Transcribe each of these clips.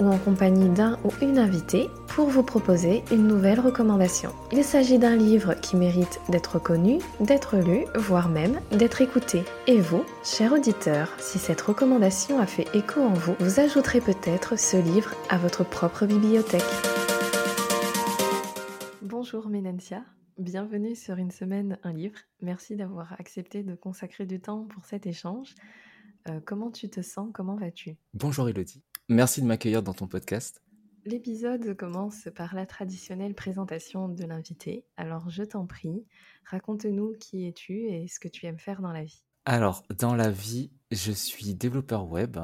ou en compagnie d'un ou une invitée pour vous proposer une nouvelle recommandation. Il s'agit d'un livre qui mérite d'être connu, d'être lu, voire même d'être écouté. Et vous, cher auditeur, si cette recommandation a fait écho en vous, vous ajouterez peut-être ce livre à votre propre bibliothèque. Bonjour Ménencia, bienvenue sur une semaine, un livre. Merci d'avoir accepté de consacrer du temps pour cet échange. Euh, comment tu te sens? Comment vas-tu? Bonjour Elodie. Merci de m'accueillir dans ton podcast. L'épisode commence par la traditionnelle présentation de l'invité. Alors je t'en prie, raconte-nous qui es-tu et ce que tu aimes faire dans la vie. Alors, dans la vie, je suis développeur web.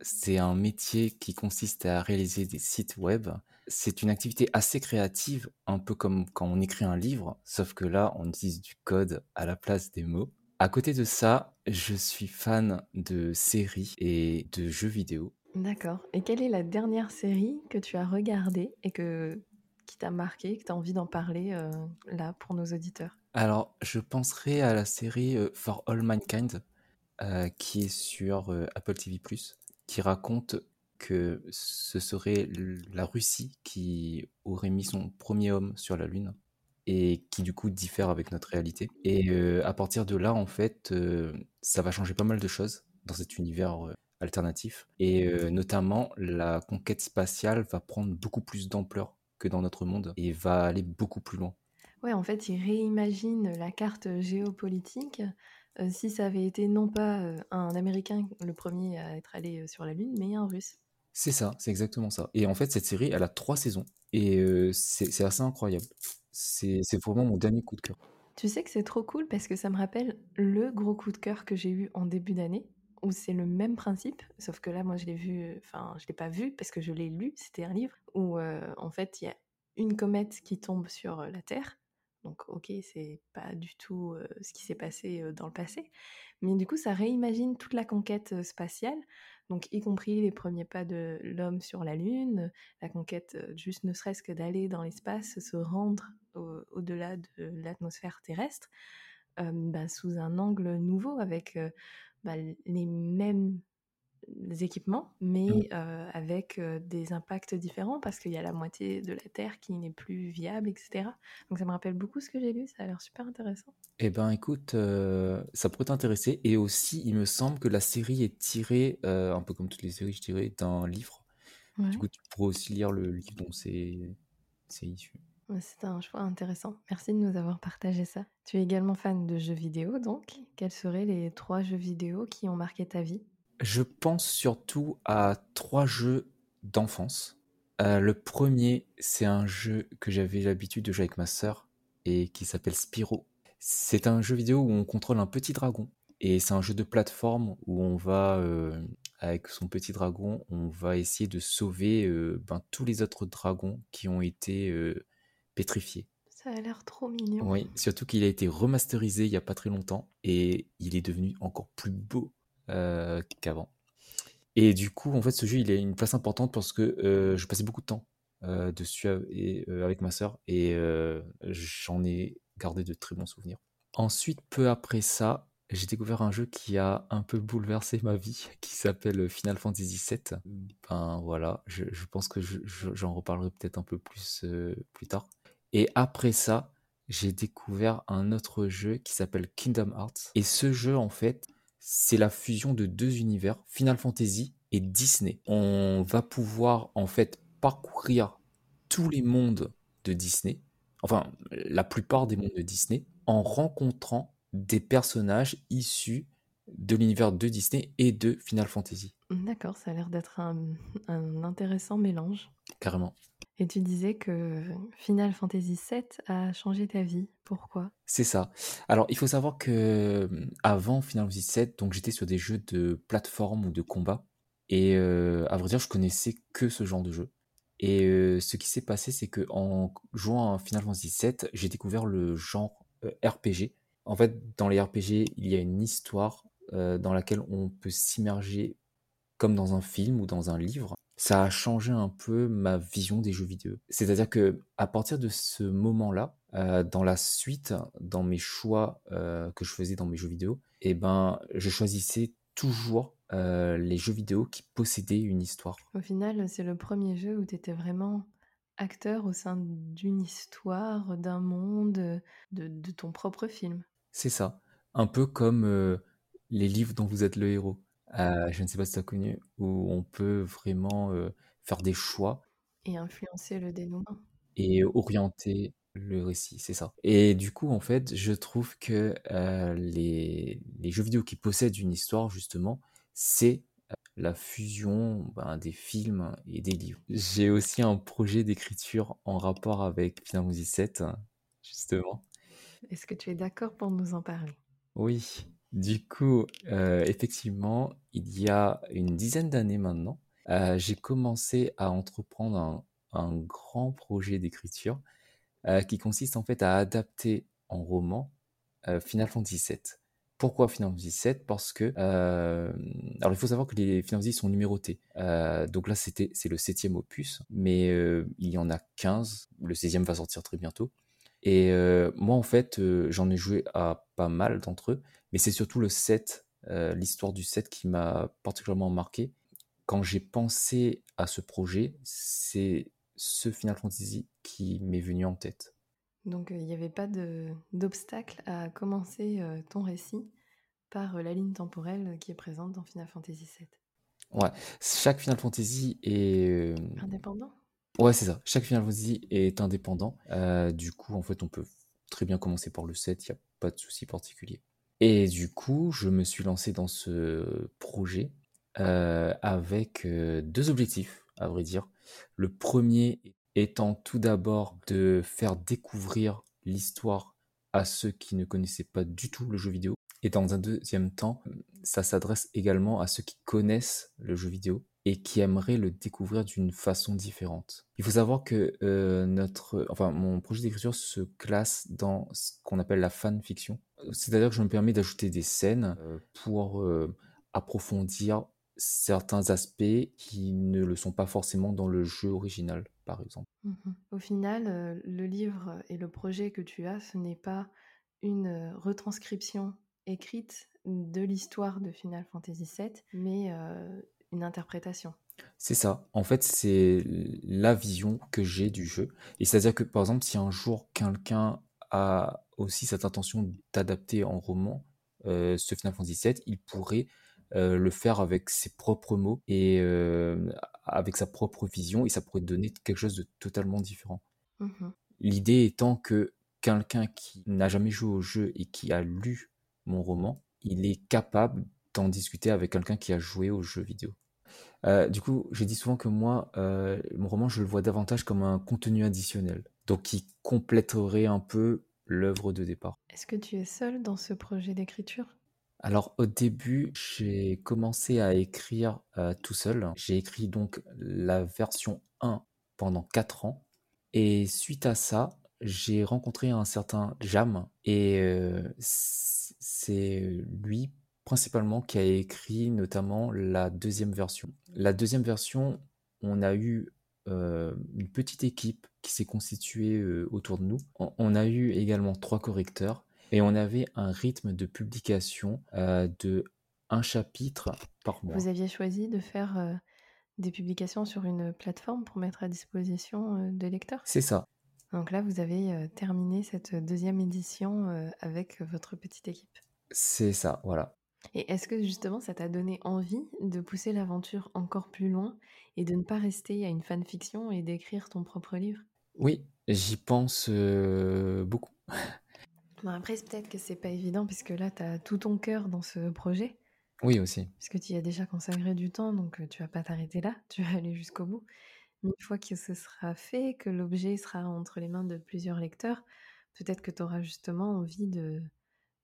C'est un métier qui consiste à réaliser des sites web. C'est une activité assez créative, un peu comme quand on écrit un livre, sauf que là, on utilise du code à la place des mots. À côté de ça, je suis fan de séries et de jeux vidéo. D'accord. Et quelle est la dernière série que tu as regardée et que, qui t'a marqué, que tu as envie d'en parler euh, là pour nos auditeurs? Alors, je penserai à la série euh, For All Mankind, euh, qui est sur Apple TV, qui raconte que ce serait la Russie qui aurait mis son premier homme sur la Lune et qui du coup diffère avec notre réalité. Et à partir de là, en fait, ça va changer pas mal de choses dans cet univers alternatif. Et notamment, la conquête spatiale va prendre beaucoup plus d'ampleur que dans notre monde et va aller beaucoup plus loin. Ouais, en fait, il réimagine la carte géopolitique. si ça avait été non pas un Américain le premier à être allé sur la Lune, mais un Russe. C'est ça, c'est exactement ça. Et en fait, cette série, elle a trois saisons. Et c'est assez incroyable. C'est vraiment mon dernier coup de cœur. Tu sais que c'est trop cool parce que ça me rappelle le gros coup de cœur que j'ai eu en début d'année, où c'est le même principe, sauf que là, moi, je l'ai vu, enfin, je l'ai pas vu parce que je l'ai lu, c'était un livre, où euh, en fait, il y a une comète qui tombe sur euh, la Terre. Donc, ok, c'est pas du tout euh, ce qui s'est passé dans le passé, mais du coup, ça réimagine toute la conquête spatiale donc y compris les premiers pas de l'homme sur la Lune, la conquête juste ne serait-ce que d'aller dans l'espace, se rendre au-delà de l'atmosphère terrestre, bah, sous un angle nouveau avec bah, les mêmes équipements, mais mmh. avec des impacts différents parce qu'il y a la moitié de la Terre qui n'est plus viable, etc. Donc ça me rappelle beaucoup ce que j'ai lu, ça a l'air super intéressant. Eh ben écoute, ça pourrait t'intéresser. Et aussi, il me semble que la série est tirée, un peu comme toutes les séries, je dirais, d'un livre. Du coup, tu pourrais aussi lire le livre dont c'est issu. C'est un choix intéressant. Merci de nous avoir partagé ça. Tu es également fan de jeux vidéo, donc quels seraient les trois jeux vidéo qui ont marqué ta vie? Je pense surtout à trois jeux d'enfance. Euh, le premier, c'est un jeu que j'avais l'habitude de jouer avec ma sœur et qui s'appelle Spyro. C'est un jeu vidéo où on contrôle un petit dragon et c'est un jeu de plateforme où on va, euh, avec son petit dragon, on va essayer de sauver euh, ben, tous les autres dragons qui ont été pétrifiés. Ça a l'air trop mignon. Oui, surtout qu'il a été remasterisé il n'y a pas très longtemps et il est devenu encore plus beau euh, qu'avant. Et du coup, en fait, ce jeu, il a une place importante parce que euh, je passais beaucoup de temps euh, dessus et, avec ma sœur et j'en ai gardé de très bons souvenirs. Ensuite, peu après ça, j'ai découvert un jeu qui a un peu bouleversé ma vie, qui s'appelle Final Fantasy VII. Ben voilà, je, pense que j'en reparlerai peut-être un peu plus plus tard. Et après ça, j'ai découvert un autre jeu qui s'appelle Kingdom Hearts. Et ce jeu, en fait, c'est la fusion de deux univers, Final Fantasy et Disney. On va pouvoir en fait parcourir tous les mondes de Disney, enfin la plupart des mondes de Disney, en rencontrant des personnages issus de l'univers de Disney et de Final Fantasy. D'accord, ça a l'air d'être un, un, intéressant mélange. Carrément. Et tu disais que Final Fantasy VII a changé ta vie. Pourquoi? C'est ça. Alors, il faut savoir que mmh, avant Final Fantasy VII, donc j'étais sur des jeux de plateforme ou de combat. Et à vrai dire, je connaissais que ce genre de jeu. Et euh, ce qui s'est passé, c'est que en jouant à Final Fantasy VII, j'ai découvert le genre euh, RPG. En fait, dans les RPG, il y a une histoire euh, dans laquelle on peut s'immerger comme dans un film ou dans un livre. Ça a changé un peu ma vision des jeux vidéo. C'est-à-dire que à partir de ce moment-là, dans la suite, dans mes choix que je faisais dans mes jeux vidéo, eh ben, je choisissais toujours euh, les jeux vidéo qui possédaient une histoire. Au final, c'est le premier jeu où tu étais vraiment acteur au sein d'une histoire, d'un monde, de, ton propre film. C'est ça. Un peu comme euh, les livres dont vous êtes le héros. Euh, je ne sais pas si tu as connu, où on peut vraiment faire des choix. Et influencer le dénouement. Et orienter le récit, c'est ça. Et du coup, en fait, je trouve que les, les, jeux vidéo qui possèdent une histoire, justement, c'est la fusion ben, des films et des livres. J'ai aussi un projet d'écriture en rapport avec Final Fantasy VII, justement. Est-ce que tu es d'accord pour nous en parler? Oui. Du coup, effectivement, il y a une dizaine d'années maintenant, j'ai commencé à entreprendre un, grand projet d'écriture qui consiste en fait à adapter en roman Final Fantasy VII. Pourquoi Final Fantasy VII Parce que euh, alors il faut savoir que les Final Fantasy sont numérotés. Euh, donc là c'était c'est le septième opus, mais euh, il y en a 15. Le 16e va sortir très bientôt. Et moi en fait j'en ai joué à pas mal d'entre eux, mais c'est surtout le 7, l'histoire du 7 qui m'a particulièrement marqué. Quand j'ai pensé à ce projet, c'est ce Final Fantasy qui m'est venu en tête. Donc il n'y avait pas d'obstacle à commencer ton récit par la ligne temporelle qui est présente dans Final Fantasy VII. Ouais, chaque Final Fantasy est... Indépendant? Ouais, c'est ça. Chaque Final Fantasy est indépendant. du coup, en fait, on peut très bien commencer par le 7, il n'y a pas de souci particulier. Et du coup, je me suis lancé dans ce projet avec deux objectifs, à vrai dire. Le premier étant tout d'abord de faire découvrir l'histoire à ceux qui ne connaissaient pas du tout le jeu vidéo. Et dans un deuxième temps, ça s'adresse également à ceux qui connaissent le jeu vidéo et qui aimeraient le découvrir d'une façon différente. Il faut savoir que euh, notre, enfin, mon projet d'écriture se classe dans ce qu'on appelle la fanfiction. C'est-à-dire que je me permets d'ajouter des scènes euh, pour euh, approfondir certains aspects qui ne le sont pas forcément dans le jeu original, par exemple. Mmh Au final, le livre et le projet que tu as, ce n'est pas une retranscription écrite de l'histoire de Final Fantasy VII, mais une interprétation. C'est ça. En fait, c'est la vision que j'ai du jeu. Et c'est-à-dire que, par exemple, si un jour quelqu'un a aussi cette intention d'adapter en roman ce Final Fantasy VII, il pourrait euh, le faire avec ses propres mots et euh, avec sa propre vision et ça pourrait donner quelque chose de totalement différent. Mmh L'idée étant que quelqu'un qui n'a jamais joué au jeu et qui a lu mon roman, il est capable d'en discuter avec quelqu'un qui a joué au jeu vidéo. Euh, du coup, j'ai dit souvent que moi, mon roman, je le vois davantage comme un contenu additionnel, donc qui compléterait un peu l'œuvre de départ. Est-ce que tu es seul dans ce projet d'écriture? Alors au début, j'ai commencé à écrire euh, tout seul. J'ai écrit donc la version 1 pendant 4 ans. Et suite à ça, j'ai rencontré un certain Jam. Et euh, c'est lui principalement qui a écrit notamment la deuxième version. La deuxième version, on a eu euh, une petite équipe qui s'est constituée autour de nous. on a eu également trois correcteurs et on avait un rythme de publication euh, de un chapitre par mois. Vous aviez choisi de faire euh, des publications sur une plateforme pour mettre à disposition euh, des lecteurs? C'est ça. Donc là, vous avez terminé cette deuxième édition avec votre petite équipe. C'est ça, voilà. Et est-ce que justement ça t'a donné envie de pousser l'aventure encore plus loin et de ne pas rester à une fanfiction et d'écrire ton propre livre? Oui, j'y pense beaucoup. après, peut-être que c'est pas évident, puisque là, tu as tout ton cœur dans ce projet. Oui, aussi. Puisque tu y as déjà consacré du temps, donc tu vas pas t'arrêter là, tu vas aller jusqu'au bout. Mais une fois que ce sera fait, que l'objet sera entre les mains de plusieurs lecteurs, peut-être que tu auras justement envie de,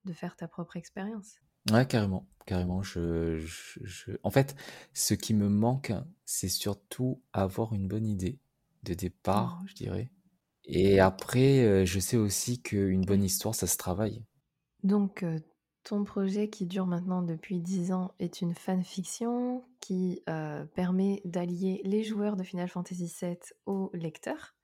de faire ta propre expérience. Ouais, carrément, carrément. Je, je, En fait, ce qui me manque, c'est surtout avoir une bonne idée de départ, Oh, je dirais. Et après, euh, je sais aussi qu'une bonne histoire, ça se travaille. Donc, euh, ton projet qui dure maintenant depuis 10 ans est une fanfiction qui euh, permet d'allier les joueurs de Final Fantasy VII aux lecteurs.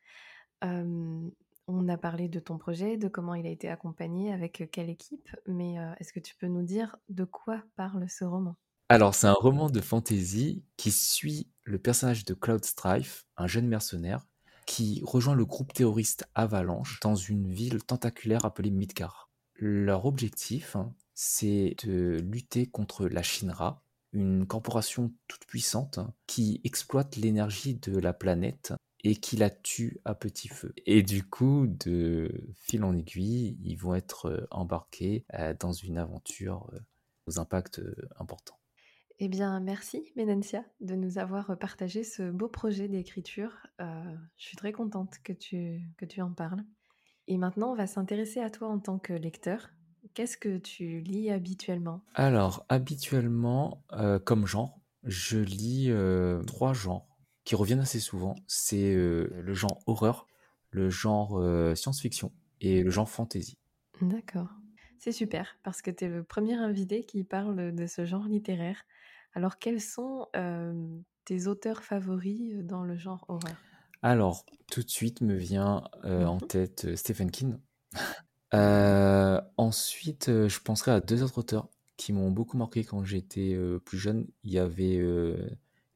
Euh, on a parlé de ton projet, de comment il a été accompagné, avec quelle équipe, mais euh, est-ce que tu peux nous dire de quoi parle ce roman? Alors, c'est un roman de fantasy qui suit le personnage de Cloud Strife, un jeune mercenaire, qui rejoint le groupe terroriste Avalanche dans une ville tentaculaire appelée Midgar. Leur objectif, hein, c'est de lutter contre la Shinra, une corporation toute puissante qui exploite l'énergie de la planète et qui la tue à petit feu. Et du coup, de fil en aiguille, ils vont être euh, embarqués euh, dans une aventure euh, aux impacts importants. Eh bien, merci Menencia de nous avoir partagé ce beau projet d'écriture. Euh, je suis très contente que tu, que tu en parles. Et maintenant, on va s'intéresser à toi en tant que lecteur. Qu'est-ce que tu lis habituellement? Alors, habituellement, euh, comme genre, je lis euh, trois genres qui reviennent assez souvent. C'est euh, le genre horreur, le genre euh, science-fiction et le genre fantasy. D'accord. C'est super, parce que tu es le premier invité qui parle de ce genre littéraire. Alors, quels sont euh, tes auteurs favoris dans le genre horreur? Alors, tout de suite me vient euh, en Mhm. tête euh, Stephen King. Ensuite, je penserai à deux autres auteurs qui m'ont beaucoup marqué quand j'étais plus jeune. Il y avait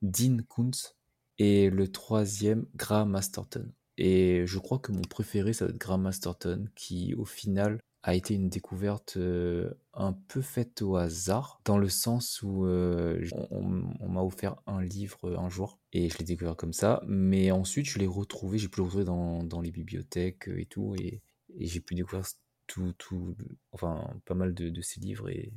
Dean Koontz et le troisième, Graham Masterton. Et je crois que mon préféré, ça va être Graham Masterton, qui au final a été une découverte euh, un peu faite au hasard, dans le sens où euh, on, m'a offert un livre un jour et je l'ai découvert comme ça. Mais ensuite, je l'ai retrouvé, j'ai pu le retrouver dans, les bibliothèques et tout, et, j'ai pu découvrir tout, tout, enfin, pas mal de, de ses livres et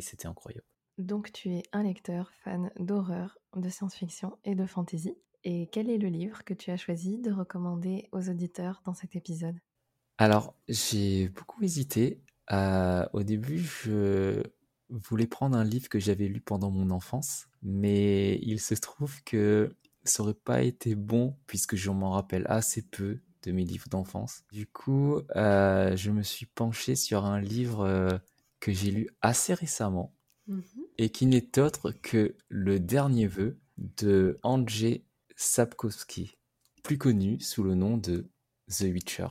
c'était incroyable. Donc, tu es un lecteur fan d'horreur, de science-fiction et de fantasy. Et quel est le livre que tu as choisi de recommander aux auditeurs dans cet épisode? Alors, j'ai beaucoup hésité. Euh, au début, je voulais prendre un livre que j'avais lu pendant mon enfance, mais il se trouve que ça aurait pas été bon puisque je m'en rappelle assez peu de mes livres d'enfance. Du coup, euh, je me suis penché sur un livre euh, que j'ai lu assez récemment. Et qui n'est autre que Le dernier vœu de Andrzej Sapkowski, plus connu sous le nom de The Witcher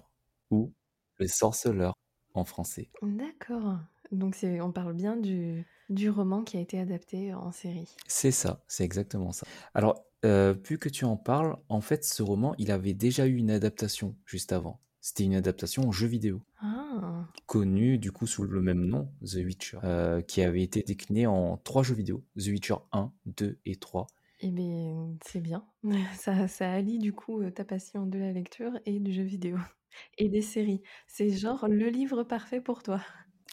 ou Le sorceleur en français. D'accord. Donc, on parle bien du, du roman qui a été adapté en série. C'est ça, c'est exactement ça. Alors, euh, vu que tu en parles, en fait, ce roman, il avait déjà eu une adaptation juste avant. C'était une adaptation en jeu vidéo, Ah, connu du coup sous le même nom, The Witcher, euh, qui avait été décliné en trois jeux vidéo, The Witcher 1, 2 et 3. eh bien, c'est bien. Ça, ça allie du coup euh, ta passion de la lecture et du jeu vidéo. Et des séries. C'est genre le livre parfait pour toi.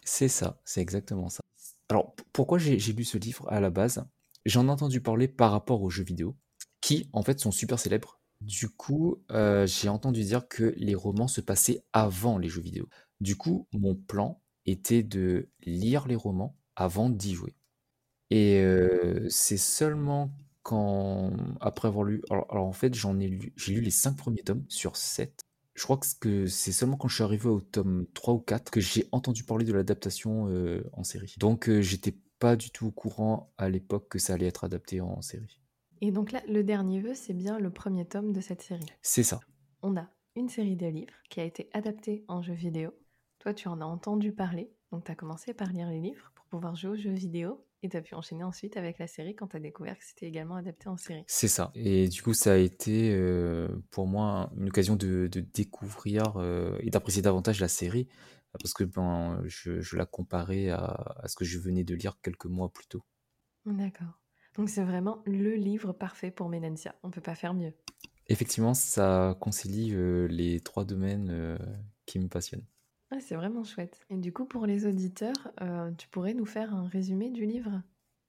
C'est ça, c'est exactement ça. Alors, pourquoi j'ai j'ai lu ce livre à la base? J'en ai entendu parler par rapport aux jeux vidéo, qui en fait sont super célèbres. Du coup, euh, j'ai entendu dire que les romans se passaient avant les jeux vidéo. Du coup, mon plan était de lire les romans avant d'y jouer. Et euh, c'est seulement quand, après avoir lu, alors, alors en fait, j'en ai lu, j'ai lu les cinq premiers tomes sur 7. Je crois que c'est seulement quand je suis arrivé au tome 3 ou 4 que j'ai entendu parler de l'adaptation euh, en série. Donc, euh, j'étais pas du tout au courant à l'époque que ça allait être adapté en série. Et donc là, le dernier vœu, c'est bien le premier tome de cette série. C'est ça. On a une série de livres qui a été adaptée en jeu vidéo. Toi, tu en as entendu parler, donc tu as commencé par lire les livres pour pouvoir jouer aux jeux vidéo et tu as pu enchaîner ensuite avec la série quand tu as découvert que c'était également adapté en série. C'est ça. Et du coup, ça a été euh, pour moi une occasion de, de découvrir euh, et d'apprécier davantage la série parce que ben, je, je la comparais à, à ce que je venais de lire quelques mois plus tôt. D'accord. Donc c'est vraiment le livre parfait pour Menencia. On peut pas faire mieux. Effectivement, ça concilie euh, les trois domaines qui me passionnent. Ouais, c'est vraiment chouette. Et du coup, pour les auditeurs, euh, tu pourrais nous faire un résumé du livre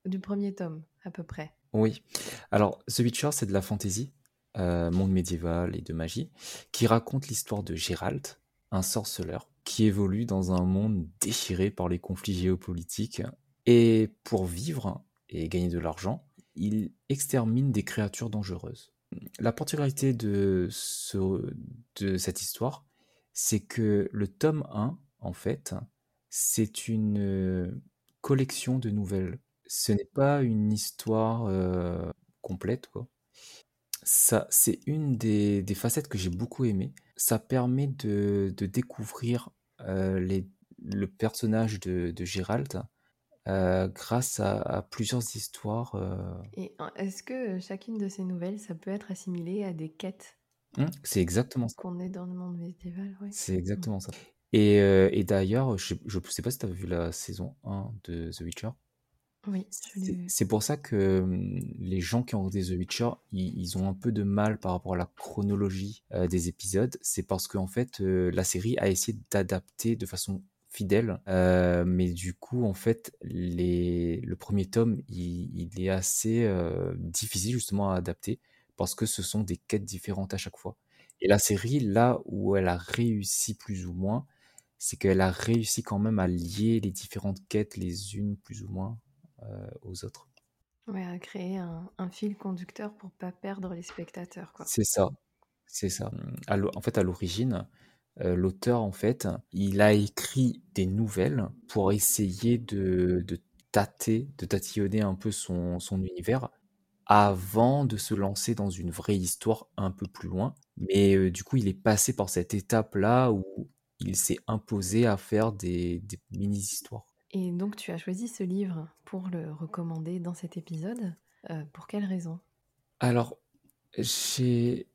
Du premier tome, à peu près? Oui. Alors, The Witcher, c'est de la fantasy, euh, monde médiéval et de magie, qui raconte l'histoire de Gérald, un sorceleur, qui évolue dans un monde déchiré par les conflits géopolitiques. Et pour vivre et gagner de l'argent, il extermine des créatures dangereuses. La particularité de, ce, de cette histoire, c'est que le tome 1, en fait, c'est une euh, collection de nouvelles. Ce n'est pas une histoire euh, complète, quoi. Ça, c'est une des, facettes que j'ai beaucoup aimé. Ça permet de, découvrir euh, le personnage de, Gérald grâce à, à plusieurs histoires. Et est-ce que chacune de ces nouvelles, ça peut être assimilé à des quêtes? Hum, c'est exactement ça. qu'on est dans le monde médiéval ouais. C'est exactement ça. Et, euh, et d'ailleurs, je ne sais pas si tu as vu la saison 1 de The Witcher. Oui, je l'ai C'est pour ça que hum, les gens qui ont regardé The Witcher, ils, ils ont un peu de mal par rapport à la chronologie euh, des épisodes. C'est parce qu'en fait, euh, la série a essayé d'adapter de façon fidèle. Euh, mais du coup, en fait, les, le premier tome, il, il est assez euh, difficile justement à adapter parce que ce sont des quêtes différentes à chaque fois. Et la série, là où elle a réussi plus ou moins, c'est qu'elle a réussi quand même à lier les différentes quêtes les unes plus ou moins euh, aux autres. Ouais, à créer un, un fil conducteur pour pas perdre les spectateurs. C'est ça, c'est ça. En fait, à l'origine, euh, l'auteur, en fait, il a écrit des nouvelles pour essayer de, de tâter, de tatillonner un peu son, son univers avant de se lancer dans une vraie histoire un peu plus loin. Mais euh, du coup, il est passé par cette étape-là où il s'est imposé à faire des, des mini-histoires. Et donc, tu as choisi ce livre pour le recommander dans cet épisode. Euh, pour quelle raison? Alors, j'ai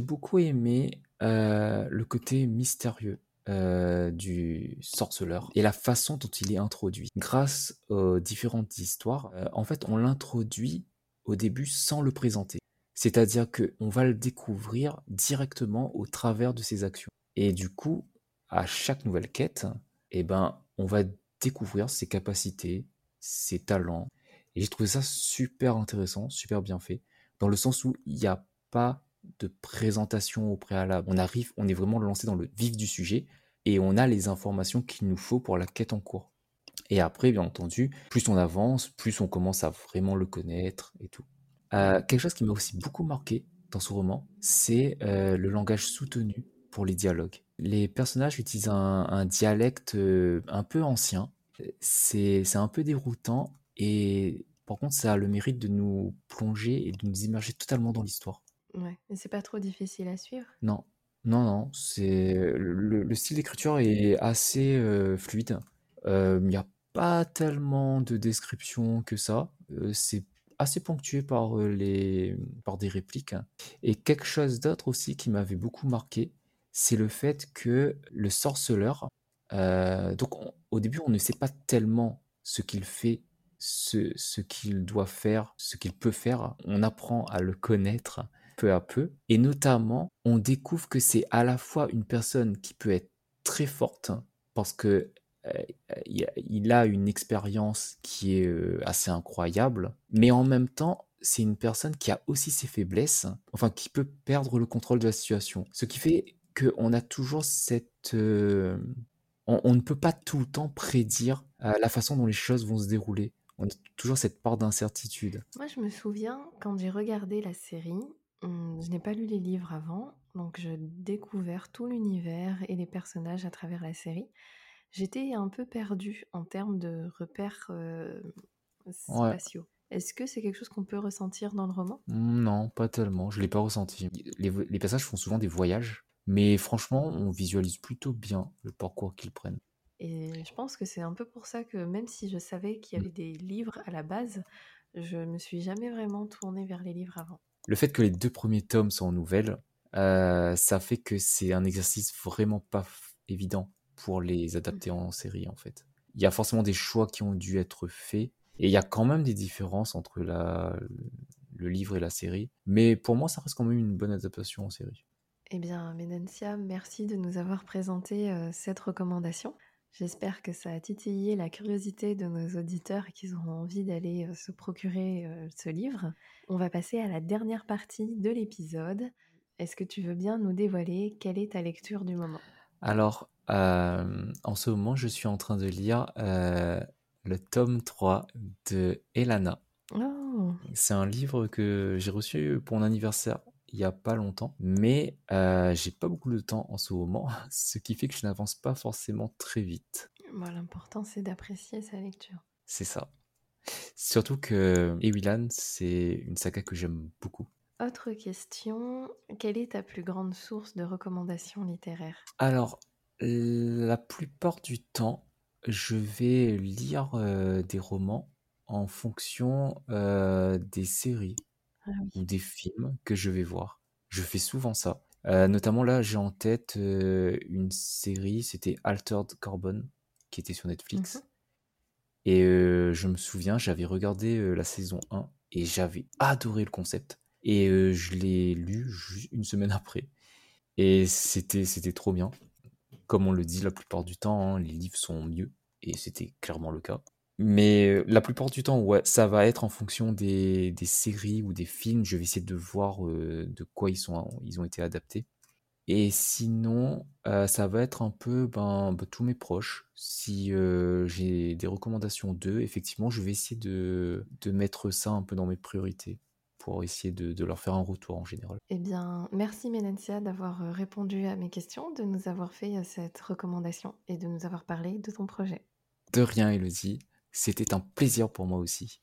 beaucoup aimé euh, le côté mystérieux euh, du sorceleur et la façon dont il est introduit. Grâce aux différentes histoires, euh, en fait, on l'introduit au début sans le présenter. C'est-à-dire que on va le découvrir directement au travers de ses actions. Et du coup, à chaque nouvelle quête, eh ben, on va découvrir ses capacités, ses talents. Et j'ai trouvé ça super intéressant, super bien fait dans le sens où il n'y a pas de présentation au préalable. On arrive, on est vraiment lancé dans le vif du sujet et on a les informations qu'il nous faut pour la quête en cours. Et après, bien entendu, plus on avance, plus on commence à vraiment le connaître et tout. Euh, quelque chose qui m'a aussi beaucoup marqué dans ce roman, c'est euh, le langage soutenu pour les dialogues. Les personnages utilisent un, un dialecte euh, un peu ancien. C'est un peu déroutant et par contre, ça a le mérite de nous plonger et de nous immerger totalement dans l'histoire. Ouais, et c'est pas trop difficile à suivre Non, non, non, c'est le, le style d'écriture est assez euh, fluide. Euh, Il n'y a pas tellement de descriptions que ça. Euh, c'est assez ponctué par euh, les par des répliques. Et quelque chose d'autre aussi qui m'avait beaucoup marqué, c'est le fait que le sorceleur, donc on- au début on ne sait pas tellement ce qu'il fait ce, ce qu'il doit faire, ce qu'il peut faire. On apprend à le connaître peu à peu. Et notamment, on découvre que c'est à la fois une personne qui peut être très forte parce que il a- il a une expérience qui est euh, assez incroyable, mais en même temps, c'est une personne qui a aussi ses faiblesses, enfin qui peut perdre le contrôle de la situation. Ce qui fait qu'on a toujours cette... euh, on, ne peut pas tout le temps prédire euh, la façon dont les choses vont se dérouler. On a toujours cette part d'incertitude. Moi, je me souviens quand j'ai regardé la série, hum, je n'ai pas lu les livres avant, donc j'ai découvert tout l'univers et les personnages à travers la série. J'étais un peu perdue en termes de repères euh, Ouais. spatiaux. Est-ce que c'est quelque chose qu'on peut ressentir dans le roman? Non, pas tellement. Je l'ai pas ressenti. Les, passages font souvent des voyages, mais franchement, on visualise plutôt bien le parcours qu'ils prennent. Et je pense que c'est un peu pour ça que même si je savais qu'il y Mm. avait des livres à la base, je me suis jamais vraiment tournée vers les livres avant. Le fait que les deux premiers tomes sont en nouvelles, euh, ça fait que c'est un exercice vraiment pas f- évident pour les adapter en série, en fait. Il y a forcément des choix qui ont dû être faits, et il y a quand même des différences entre la, le livre et la série, mais pour moi, ça reste quand même une bonne adaptation en série. Eh bien, Ménencia, merci de nous avoir présenté euh, cette recommandation. J'espère que ça a titillé la curiosité de nos auditeurs et qu'ils auront envie d'aller euh, se procurer euh, ce livre. On va passer à la dernière partie de l'épisode. Est-ce que tu veux bien nous dévoiler quelle est ta lecture du moment? Alors, en ce moment, je suis en train de lire euh, le tome 3 de Elana. Oh, C'est un livre que j'ai reçu pour mon anniversaire il y a pas longtemps, mais euh, j'ai pas beaucoup de temps en ce moment, ce qui fait que je n'avance pas forcément très vite. Bon, L'important, c'est d'apprécier sa lecture. C'est ça. Surtout que Ewilan, c'est une saga que j'aime beaucoup. Autre question, quelle est ta plus grande source de recommandations littéraires? Alors, la plupart du temps, je vais lire euh, des romans en fonction euh, des séries Ah ou des films que je vais voir. Je fais souvent ça. Euh, notamment là, j'ai en tête une série, c'était Altered Carbon, qui était sur Netflix. Mhm. Et je me souviens, j'avais regardé la saison 1 et j'avais adoré le concept. Et je l'ai lu une semaine après. Et c'était c'était trop bien. Comme on le dit la plupart du temps, hein, les livres sont mieux. Et c'était clairement le cas. Mais euh, la plupart du temps, ouais, ça va être en fonction des, séries ou des films. Je vais essayer de voir euh, de quoi ils, sont, ils ont été adaptés. Et sinon, euh, ça va être un peu ben, ben, tous mes proches. Si j'ai des recommandations d'eux, effectivement, je vais essayer de mettre ça un peu dans mes priorités pour essayer de, de leur faire un retour en général. Eh bien, merci Ménancia d'avoir euh, répondu à mes questions, de nous avoir fait euh, cette recommandation et de nous avoir parlé de ton projet. De rien, Elodie. C'était un plaisir pour moi aussi.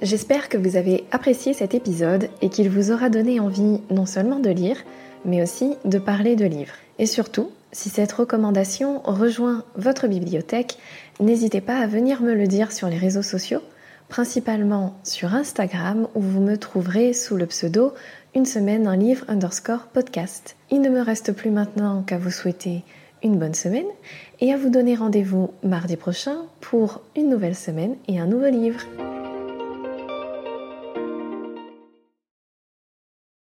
J'espère que vous avez apprécié cet épisode et qu'il vous aura donné envie non seulement de lire, mais aussi de parler de livres. Et surtout, si cette recommandation rejoint votre bibliothèque, n'hésitez pas à venir me le dire sur les réseaux sociaux, principalement sur Instagram où vous me trouverez sous le pseudo une semaine un livre underscore podcast. Il ne me reste plus maintenant qu'à vous souhaiter une bonne semaine et à vous donner rendez-vous mardi prochain pour une nouvelle semaine et un nouveau livre.